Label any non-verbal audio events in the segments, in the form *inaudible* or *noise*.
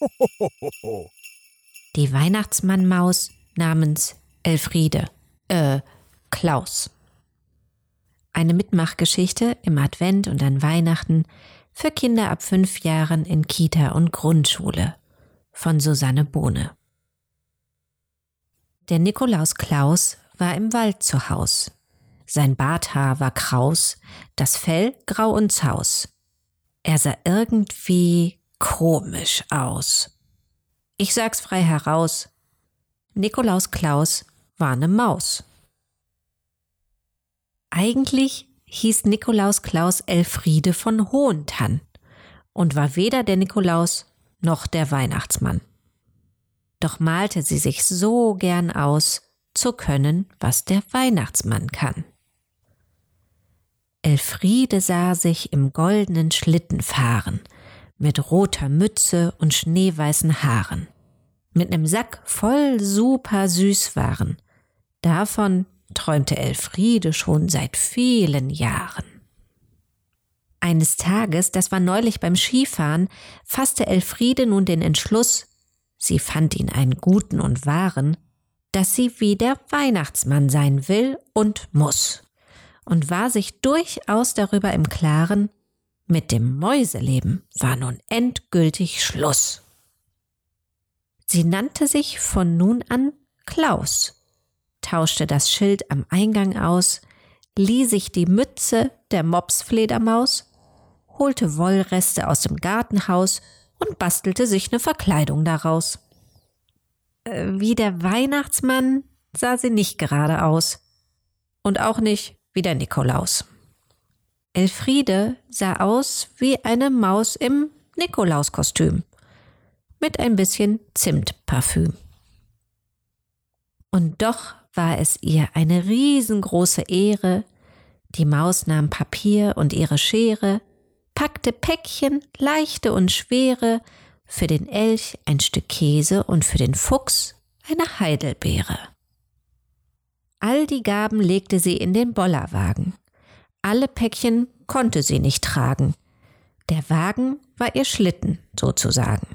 *laughs* Die Weihnachtsmannmaus namens Elfriede, äh, Klaus. Eine Mitmachgeschichte im Advent und an Weihnachten für Kinder ab fünf Jahren in Kita und Grundschule von Susanne Bohne. Der Nikolaus Klaus war im Wald zu Haus. Sein Barthaar war kraus, das Fell grau und zaus. Er sah irgendwie komisch aus. Ich sag's frei heraus. Nikolaus Klaus war ne Maus. Eigentlich hieß Nikolaus Klaus Elfriede von Hohentann und war weder der Nikolaus noch der Weihnachtsmann. Doch malte sie sich so gern aus, zu können, was der Weihnachtsmann kann. Elfriede sah sich im goldenen Schlitten fahren, mit roter Mütze und schneeweißen Haaren, mit nem Sack voll super Süßwaren. Davon träumte Elfriede schon seit vielen Jahren. Eines Tages, das war neulich beim Skifahren, fasste Elfriede nun den Entschluss, sie fand ihn einen guten und wahren, dass sie wie der Weihnachtsmann sein will und muss, und war sich durchaus darüber im Klaren, mit dem Mäuseleben war nun endgültig Schluss. Sie nannte sich von nun an Klaus tauschte das Schild am Eingang aus, lieh sich die Mütze der Mopsfledermaus, holte Wollreste aus dem Gartenhaus und bastelte sich eine Verkleidung daraus. Äh, wie der Weihnachtsmann sah sie nicht gerade aus. Und auch nicht wie der Nikolaus. Elfriede sah aus wie eine Maus im Nikolauskostüm. Mit ein bisschen Zimtparfüm. Und doch war es ihr eine riesengroße Ehre. Die Maus nahm Papier und ihre Schere, packte Päckchen, leichte und schwere, für den Elch ein Stück Käse und für den Fuchs eine Heidelbeere. All die Gaben legte sie in den Bollerwagen. Alle Päckchen konnte sie nicht tragen. Der Wagen war ihr Schlitten sozusagen.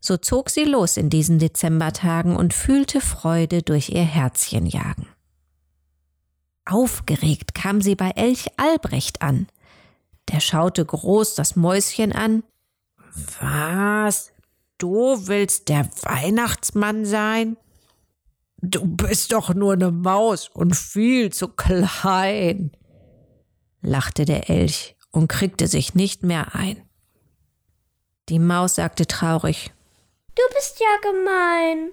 So zog sie los in diesen Dezembertagen und fühlte Freude durch ihr Herzchen jagen. Aufgeregt kam sie bei Elch Albrecht an. Der schaute groß das Mäuschen an. Was? Du willst der Weihnachtsmann sein? Du bist doch nur eine Maus und viel zu klein, lachte der Elch und kriegte sich nicht mehr ein. Die Maus sagte traurig, Du bist ja gemein.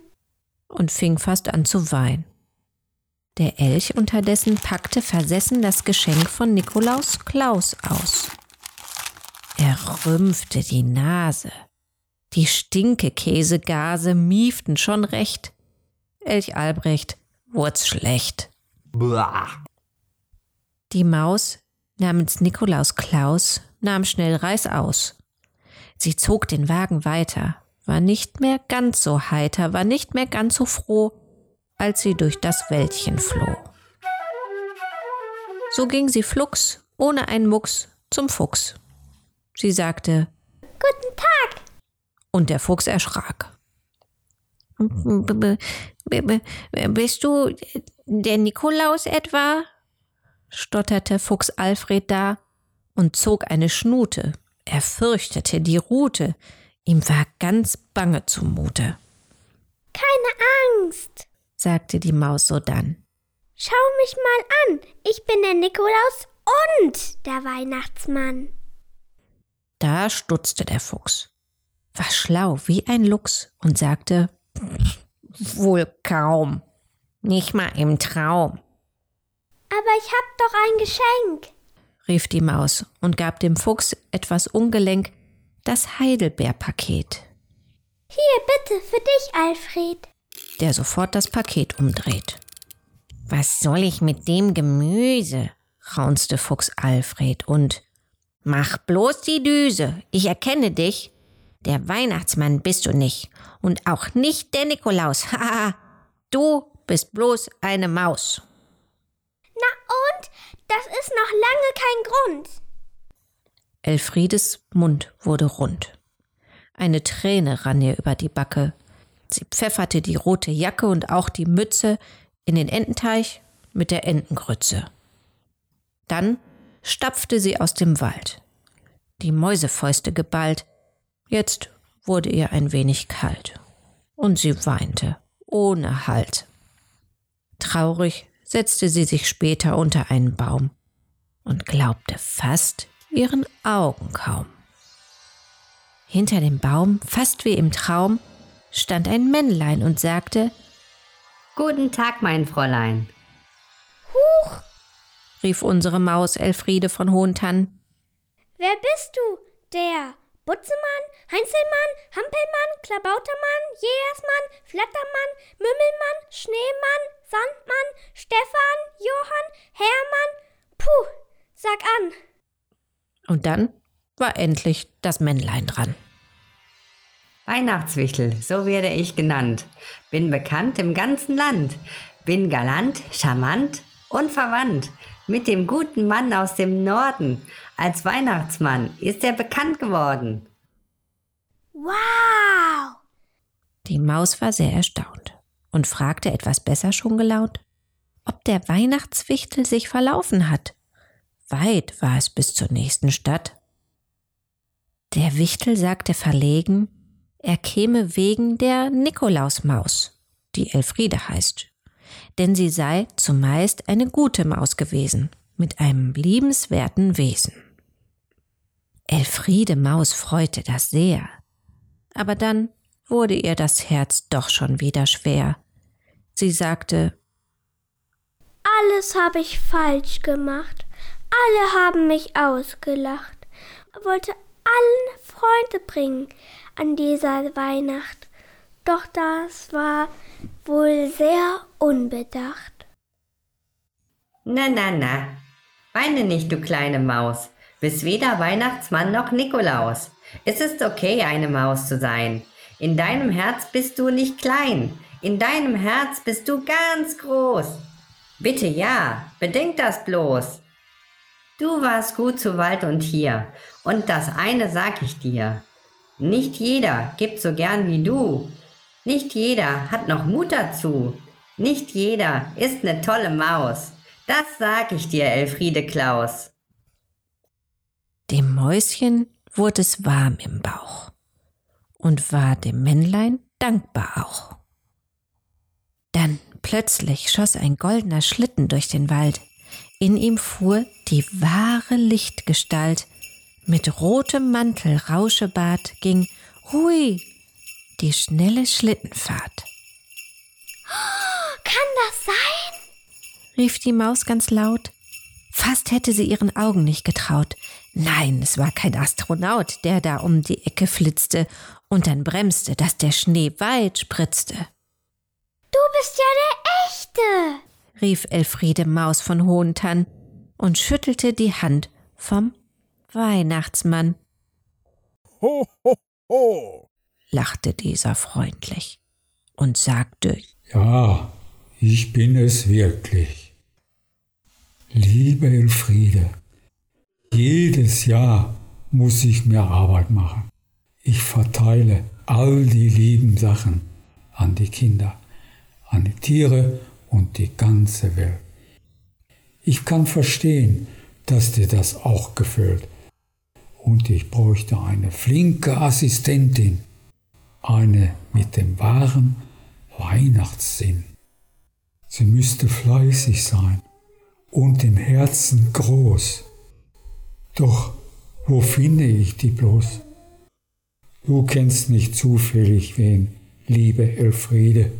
Und fing fast an zu weinen. Der Elch unterdessen packte versessen das Geschenk von Nikolaus Klaus aus. Er rümpfte die Nase. Die Stinkekäsegase mieften schon recht. Elch Albrecht wurd's schlecht. Blah. Die Maus namens Nikolaus Klaus nahm schnell Reis aus. Sie zog den Wagen weiter, war nicht mehr ganz so heiter, war nicht mehr ganz so froh, als sie durch das Wäldchen floh. So ging sie flugs, ohne einen Mucks, zum Fuchs. Sie sagte Guten Tag. Und der Fuchs erschrak. Bist du der Nikolaus etwa? Stotterte Fuchs Alfred da und zog eine Schnute. Er fürchtete die Rute, Ihm war ganz bange zumute. Keine Angst, sagte die Maus sodann. Schau mich mal an, ich bin der Nikolaus und der Weihnachtsmann. Da stutzte der Fuchs, war schlau wie ein Luchs und sagte, wohl kaum, nicht mal im Traum. Aber ich hab doch ein Geschenk, rief die Maus und gab dem Fuchs etwas ungelenk das Heidelbeerpaket. Hier, bitte, für dich, Alfred. Der sofort das Paket umdreht. Was soll ich mit dem Gemüse? raunzte Fuchs Alfred und Mach bloß die Düse, ich erkenne dich. Der Weihnachtsmann bist du nicht und auch nicht der Nikolaus. *laughs* Haha, du bist bloß eine Maus. Das ist noch lange kein Grund. Elfriedes Mund wurde rund. Eine Träne rann ihr über die Backe. Sie pfefferte die rote Jacke und auch die Mütze in den Ententeich mit der Entengrütze. Dann stapfte sie aus dem Wald. Die Mäusefäuste geballt. Jetzt wurde ihr ein wenig kalt. Und sie weinte, ohne Halt. Traurig setzte sie sich später unter einen Baum und glaubte fast ihren Augen kaum. Hinter dem Baum, fast wie im Traum, stand ein Männlein und sagte Guten Tag, mein Fräulein. Huch, rief unsere Maus Elfriede von Hohentann. wer bist du? Der Butzemann, Heinzelmann, Hampelmann, Klabautermann, Jägersmann, Flattermann, Mümmelmann, Schneemann, Sandmann, Stefan, Johann, Hermann. Puh, sag an. Und dann war endlich das Männlein dran. Weihnachtswichtel, so werde ich genannt. Bin bekannt im ganzen Land. Bin galant, charmant und verwandt mit dem guten Mann aus dem Norden. Als Weihnachtsmann ist er bekannt geworden. Wow! Die Maus war sehr erstaunt und fragte etwas besser schon gelaunt, ob der Weihnachtswichtel sich verlaufen hat. Weit war es bis zur nächsten Stadt. Der Wichtel sagte verlegen, er käme wegen der Nikolausmaus, die Elfriede heißt, denn sie sei zumeist eine gute Maus gewesen, mit einem liebenswerten Wesen. Elfriede Maus freute das sehr, aber dann wurde ihr das Herz doch schon wieder schwer. Sie sagte, Alles habe ich falsch gemacht. Alle haben mich ausgelacht. Wollte allen Freunde bringen an dieser Weihnacht. Doch das war wohl sehr unbedacht. Na, na, na. Weine nicht, du kleine Maus. Bist weder Weihnachtsmann noch Nikolaus. Es ist okay, eine Maus zu sein. In deinem Herz bist du nicht klein. In deinem Herz bist du ganz groß. Bitte ja, bedenk das bloß. Du warst gut zu Wald und hier. Und das eine sag ich dir. Nicht jeder gibt so gern wie du. Nicht jeder hat noch Mut dazu. Nicht jeder ist ne tolle Maus. Das sag ich dir, Elfriede Klaus. Dem Mäuschen wurde es warm im Bauch und war dem Männlein dankbar auch. Dann plötzlich schoss ein goldener Schlitten durch den Wald. In ihm fuhr die wahre Lichtgestalt. Mit rotem Mantel, Rauschebart ging, hui, die schnelle Schlittenfahrt. Kann das sein? rief die Maus ganz laut. Fast hätte sie ihren Augen nicht getraut. Nein, es war kein Astronaut, der da um die Ecke flitzte und dann bremste, dass der Schnee weit spritzte. Du bist ja der Echte. rief Elfriede Maus von Hohentann und schüttelte die Hand vom Weihnachtsmann, Ho, ho, ho. lachte dieser freundlich und sagte, Ja, ich bin es wirklich. Liebe Elfriede, jedes Jahr muss ich mir Arbeit machen. Ich verteile all die lieben Sachen an die Kinder, an die Tiere und die ganze Welt. Ich kann verstehen, dass dir das auch gefällt. Und ich bräuchte eine flinke Assistentin, eine mit dem wahren Weihnachtssinn. Sie müsste fleißig sein und im Herzen groß. Doch wo finde ich die bloß? Du kennst nicht zufällig wen, liebe Elfriede.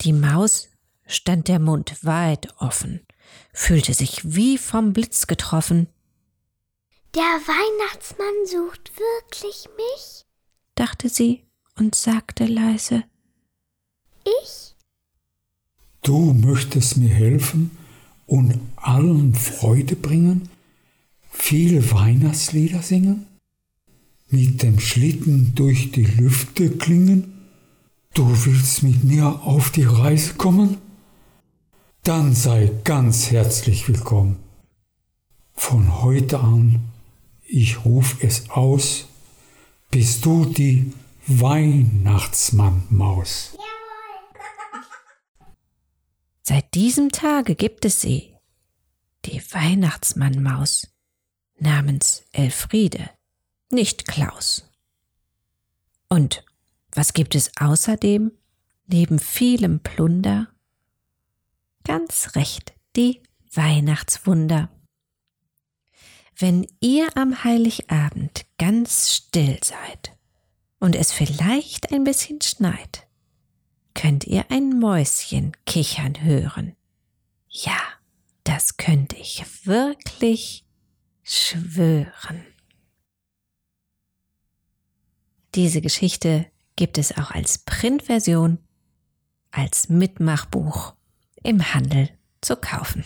Die Maus stand der Mund weit offen, fühlte sich wie vom Blitz getroffen, Der Weihnachtsmann sucht wirklich mich? dachte sie und sagte leise, Ich? Du möchtest mir helfen und allen Freude bringen, viele Weihnachtslieder singen, mit dem Schlitten durch die Lüfte klingen? Du willst mit mir auf die Reise kommen? Dann sei ganz herzlich willkommen. Von heute an, ich ruf es aus, bist du die Weihnachtsmannmaus. Seit diesem Tage gibt es sie, die Weihnachtsmannmaus namens Elfriede, nicht Klaus. Und was gibt es außerdem, neben vielem Plunder? Ganz recht, die Weihnachtswunder. Wenn ihr am Heiligabend ganz still seid und es vielleicht ein bisschen schneit, könnt ihr ein Mäuschen kichern hören. Ja, das könnte ich wirklich schwören. Diese Geschichte gibt es auch als Printversion, als Mitmachbuch im Handel zu kaufen.